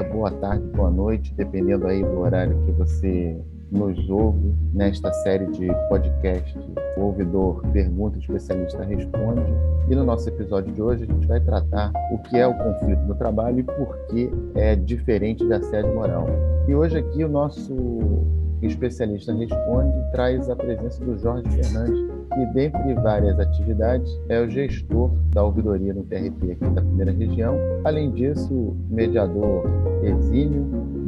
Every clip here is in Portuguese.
dia, boa tarde, boa noite, dependendo aí do horário que você nos ouve nesta série de podcast O Ouvidor Pergunta, o Especialista Responde. E no nosso episódio de hoje a gente vai tratar o que é o conflito no trabalho e por que é diferente de assédio moral. E hoje aqui o nosso especialista responde traz a presença do Jorge Fernandes, que, dentre várias atividades, é o gestor da ouvidoria no TRT aqui da primeira região. Além disso, mediador exímio,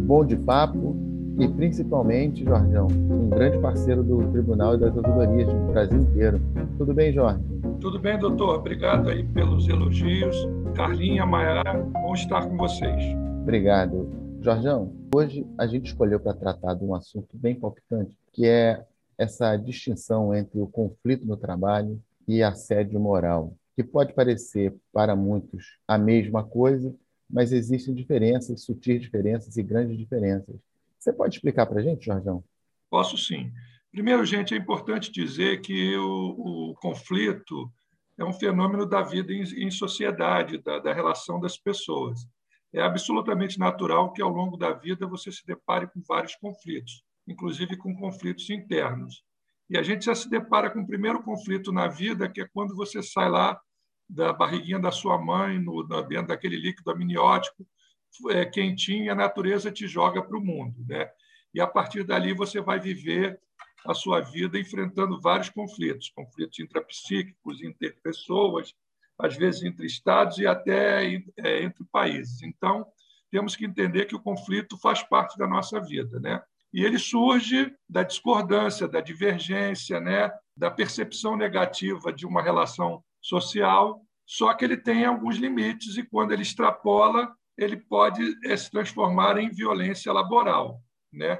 bom de papo e, principalmente, Jorgão, um grande parceiro do Tribunal e das ouvidorias do Brasil inteiro. Tudo bem, Jorge? Tudo bem, doutor. Obrigado aí pelos elogios. Carlinha, Maiara, bom estar com vocês. Obrigado. Jorgão, hoje a gente escolheu para tratar de um assunto bem palpitante, que é essa distinção entre o conflito no trabalho e assédio moral, que pode parecer para muitos a mesma coisa, mas existem diferenças, sutis diferenças e grandes diferenças. Você pode explicar para a gente, Jorgão? Posso sim. Primeiro, gente, é importante dizer que o, o conflito é um fenômeno da vida em, em sociedade, da, da relação das pessoas. É absolutamente natural que, ao longo da vida, você se depare com vários conflitos inclusive com conflitos internos. E a gente já se depara com o primeiro conflito na vida, que é quando você sai lá da barriguinha da sua mãe, no, dentro daquele líquido amniótico, é, quentinho, e a natureza te joga para o mundo. Né? E a partir dali você vai viver a sua vida enfrentando vários conflitos, conflitos intrapsíquicos, interpessoas, às vezes entre estados e até é, entre países. Então, temos que entender que o conflito faz parte da nossa vida, né? E ele surge da discordância, da divergência, né? da percepção negativa de uma relação social, só que ele tem alguns limites e, quando ele extrapola, ele pode eh, se transformar em violência laboral. Né?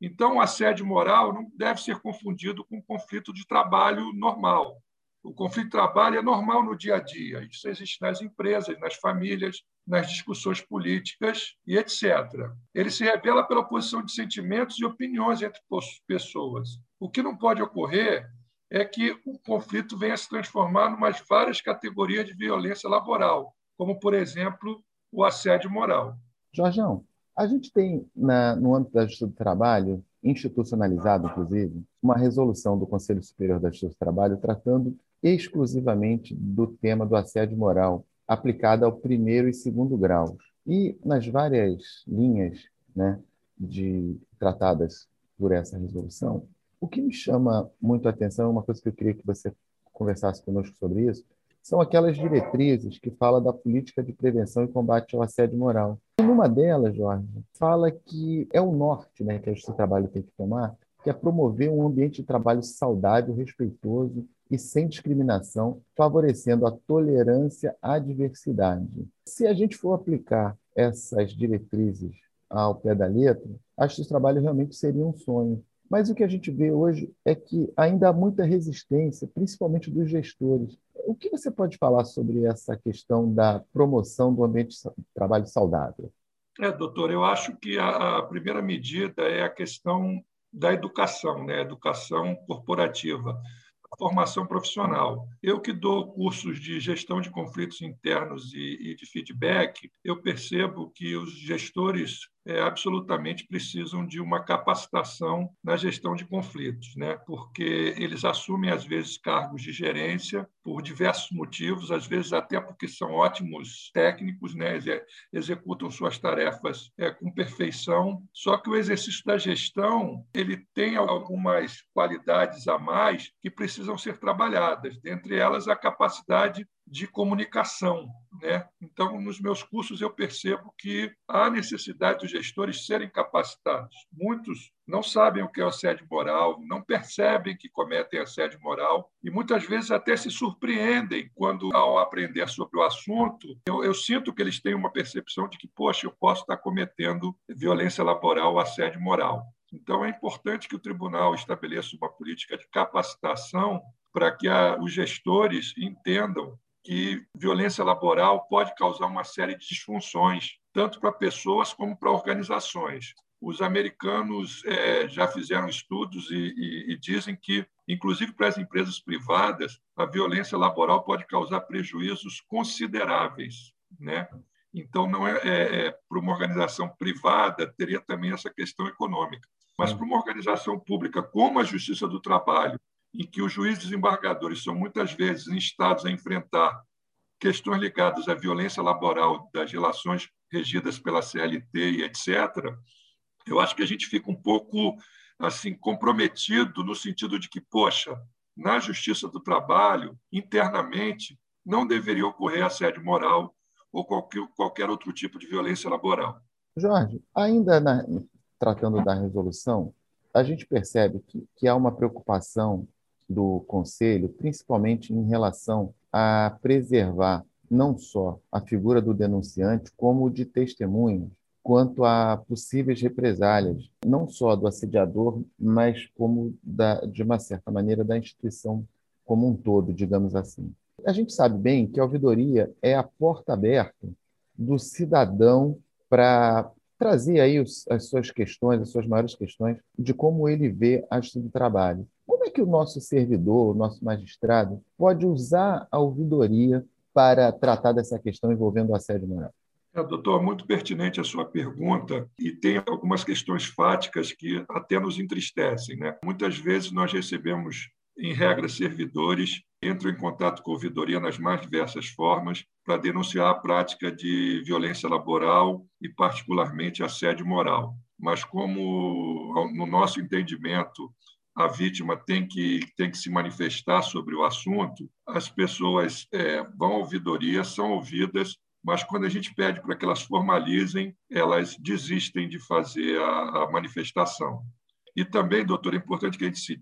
Então, o assédio moral não deve ser confundido com conflito de trabalho normal. O conflito de trabalho é normal no dia a dia. Isso existe nas empresas, nas famílias, nas discussões políticas e etc. Ele se revela pela oposição de sentimentos e opiniões entre pessoas. O que não pode ocorrer é que o conflito venha se transformar em várias categorias de violência laboral, como, por exemplo, o assédio moral. Jorgão, a gente tem, na, no âmbito da Justiça do Trabalho, institucionalizado, inclusive, uma resolução do Conselho Superior da Justiça do Trabalho tratando exclusivamente do tema do assédio moral, aplicada ao primeiro e segundo graus. E nas várias linhas né, de tratadas por essa resolução, o que me chama muito a atenção, uma coisa que eu queria que você conversasse conosco sobre isso, são aquelas diretrizes que falam da política de prevenção e combate ao assédio moral. E numa delas, Jorge, fala que é o norte né, que do Trabalho tem que tomar, que é promover um ambiente de trabalho saudável, respeitoso e sem discriminação, favorecendo a tolerância à diversidade. Se a gente for aplicar essas diretrizes ao pé da letra, acho que esse trabalho realmente seria um sonho. Mas o que a gente vê hoje é que ainda há muita resistência, principalmente dos gestores. O que você pode falar sobre essa questão da promoção do ambiente de trabalho saudável? É, doutor, eu acho que a, primeira medida é a questão da educação, né? educação corporativa formação profissional. Eu que dou cursos de gestão de conflitos internos e, e de feedback, eu percebo que os gestores é, absolutamente precisam de uma capacitação na gestão de conflitos, né? porque eles assumem, às vezes, cargos de gerência por diversos motivos, às vezes até porque são ótimos técnicos, né? executam suas tarefas é, com perfeição, só que o exercício da gestão ele tem algumas qualidades a mais que precisam ser trabalhadas, dentre elas a capacidade de comunicação. Né? Então, nos meus cursos, eu percebo que há necessidade dos gestores serem capacitados. Muitos não sabem o que é assédio moral, não percebem que cometem assédio moral e muitas vezes até se surpreendem quando, ao aprender sobre o assunto, eu, eu sinto que eles têm uma percepção de que, poxa, eu posso estar cometendo violência laboral ou assédio moral. Então, é importante que o tribunal estabeleça uma política de capacitação para que a, os gestores entendam que violência laboral pode causar uma série de disfunções, tanto para pessoas como para organizações. Os americanos é, já fizeram estudos e, e, e dizem que, inclusive para as empresas privadas, a violência laboral pode causar prejuízos consideráveis. Né? Então, não é, é, é para uma organização privada teria também essa questão econômica, mas para uma organização pública como a Justiça do Trabalho, em que os juízes desembargadores são muitas vezes instados a enfrentar questões ligadas à violência laboral das relações regidas pela CLT e etc. Eu acho que a gente fica um pouco assim comprometido no sentido de que, poxa, na Justiça do Trabalho, internamente, não deveria ocorrer assédio moral ou qualquer, qualquer outro tipo de violência laboral. Jorge, ainda na, tratando da resolução, a gente percebe que, que há uma preocupação do Conselho, principalmente em relação a preservar não só a figura do denunciante, como de testemunhas, quanto a possíveis represálias, não só do assediador, mas como da, de uma certa maneira da instituição como um todo, digamos assim. A gente sabe bem que a ouvidoria é a porta aberta do cidadão para trazer aí os, as suas questões, as suas maiores questões de como ele vê a justiça do trabalho. Como é que o nosso servidor, o nosso magistrado, pode usar a ouvidoria para tratar dessa questão envolvendo o assédio moral? É, doutor, muito pertinente a sua pergunta e tem algumas questões fáticas que até nos entristecem. Né? Muitas vezes nós recebemos, em regra, servidores entram em contato com a ouvidoria nas mais diversas formas para denunciar a prática de violência laboral e, particularmente, assédio moral. Mas, como, no nosso entendimento, a vítima tem que, tem que se manifestar sobre o assunto, as pessoas é, vão à ouvidoria, são ouvidas, mas quando a gente pede para que elas formalizem, elas desistem de fazer a, a manifestação. E também, doutor, é importante que a gente, se,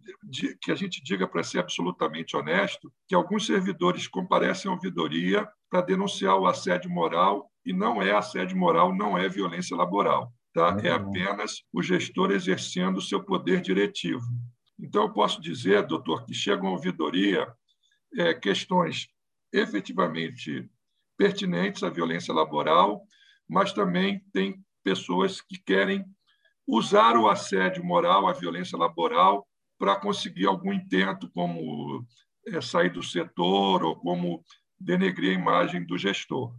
que a gente diga, para ser absolutamente honesto, que alguns servidores comparecem à ouvidoria para denunciar o assédio moral, e não é assédio moral, não é violência laboral. Tá? É apenas o gestor exercendo o seu poder diretivo. Então, eu posso dizer, doutor, que chegam à ouvidoria é, questões efetivamente pertinentes à violência laboral, mas também tem pessoas que querem usar o assédio moral, a violência laboral, para conseguir algum intento, como é, sair do setor ou como denegrir a imagem do gestor.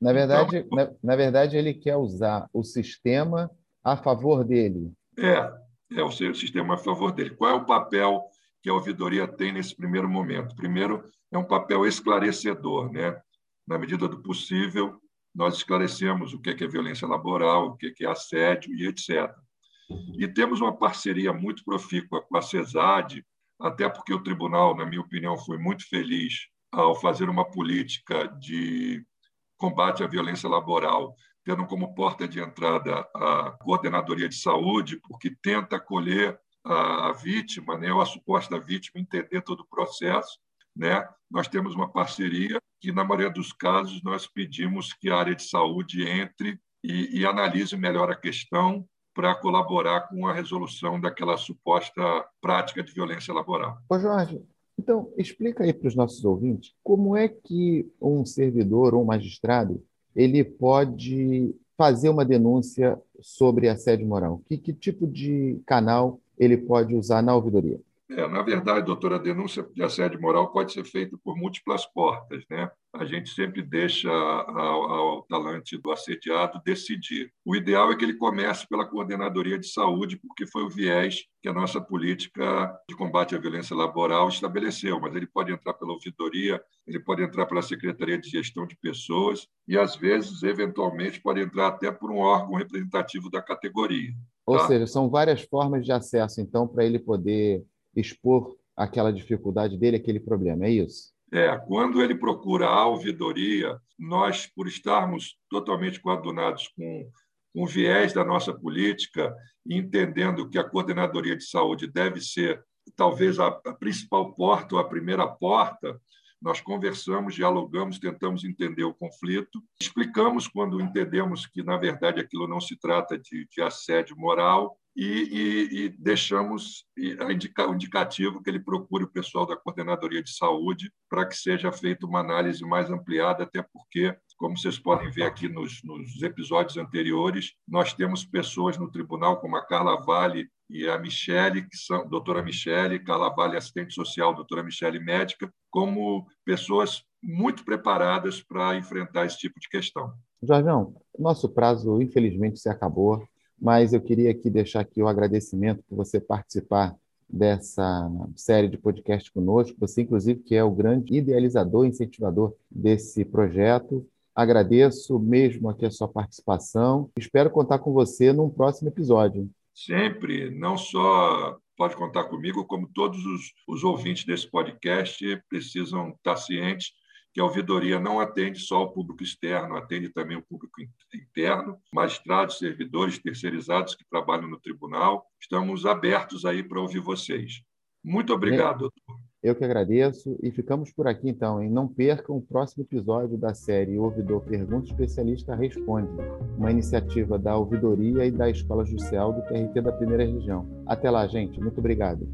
Na verdade, então, na, na verdade, ele quer usar o sistema a favor dele. É, é o sistema a favor dele. Qual é o papel que a ouvidoria tem nesse primeiro momento? Primeiro, é um papel esclarecedor. Né? Na medida do possível, nós esclarecemos o que é violência laboral, o que é assédio e etc. E temos uma parceria muito profícua com a CESAD, até porque o tribunal, na minha opinião, foi muito feliz ao fazer uma política de combate à violência laboral tendo como porta de entrada a coordenadoria de saúde, porque tenta acolher a vítima, né, ou a suposta vítima, entender todo o processo. Né? Nós temos uma parceria que, na maioria dos casos, nós pedimos que a área de saúde entre e, e analise melhor a questão para colaborar com a resolução daquela suposta prática de violência laboral. Ô Jorge, então explica aí para os nossos ouvintes como é que um servidor ou um magistrado ele pode fazer uma denúncia sobre assédio moral? Que, que tipo de canal ele pode usar na ouvidoria? É, na verdade, doutora, a denúncia de assédio moral pode ser feita por múltiplas portas. Né? A gente sempre deixa ao, ao, talante do assediado decidir. O ideal é que ele comece pela coordenadoria de saúde, porque foi o viés que a nossa política de combate à violência laboral estabeleceu. Mas ele pode entrar pela ouvidoria, ele pode entrar pela Secretaria de Gestão de Pessoas e, às vezes, eventualmente, pode entrar até por um órgão representativo da categoria. Ou tá? seja, são várias formas de acesso, então, para ele poder expor aquela dificuldade dele, aquele problema, é isso? É, quando ele procura a ouvidoria, nós, por estarmos totalmente coadunados com, com o viés da nossa política, entendendo que a coordenadoria de saúde deve ser talvez a, a principal porta ou a primeira porta, nós conversamos, dialogamos, tentamos entender o conflito, explicamos quando entendemos que, na verdade, aquilo não se trata de, de assédio moral, e, e, e deixamos o indicativo que ele procure o pessoal da Coordenadoria de Saúde para que seja feita uma análise mais ampliada, até porque, como vocês podem ver aqui nos, nos episódios anteriores, nós temos pessoas no tribunal, como a Carla Vale e a Michele, que são doutora Michele, Carla Vale, assistente social, doutora Michele, médica, como pessoas muito preparadas para enfrentar esse tipo de questão. Jorgão, nosso prazo infelizmente se acabou, mas eu queria aqui deixar aqui o agradecimento por você participar dessa série de podcast conosco, você inclusive que é o grande idealizador incentivador desse projeto. Agradeço mesmo aqui a sua participação. Espero contar com você num próximo episódio. Sempre, não só pode contar comigo, como todos os, os ouvintes desse podcast precisam estar cientes que a ouvidoria não atende só o público externo, atende também o público interno, magistrados, servidores terceirizados que trabalham no tribunal. Estamos abertos aí para ouvir vocês. Muito obrigado, doutor. Eu que agradeço e ficamos por aqui então. E não percam o próximo episódio da série Ouvidor Pergunta Especialista Responde, uma iniciativa da Ouvidoria e da Escola Judicial do TRT da Primeira Região. Até lá, gente. Muito obrigado.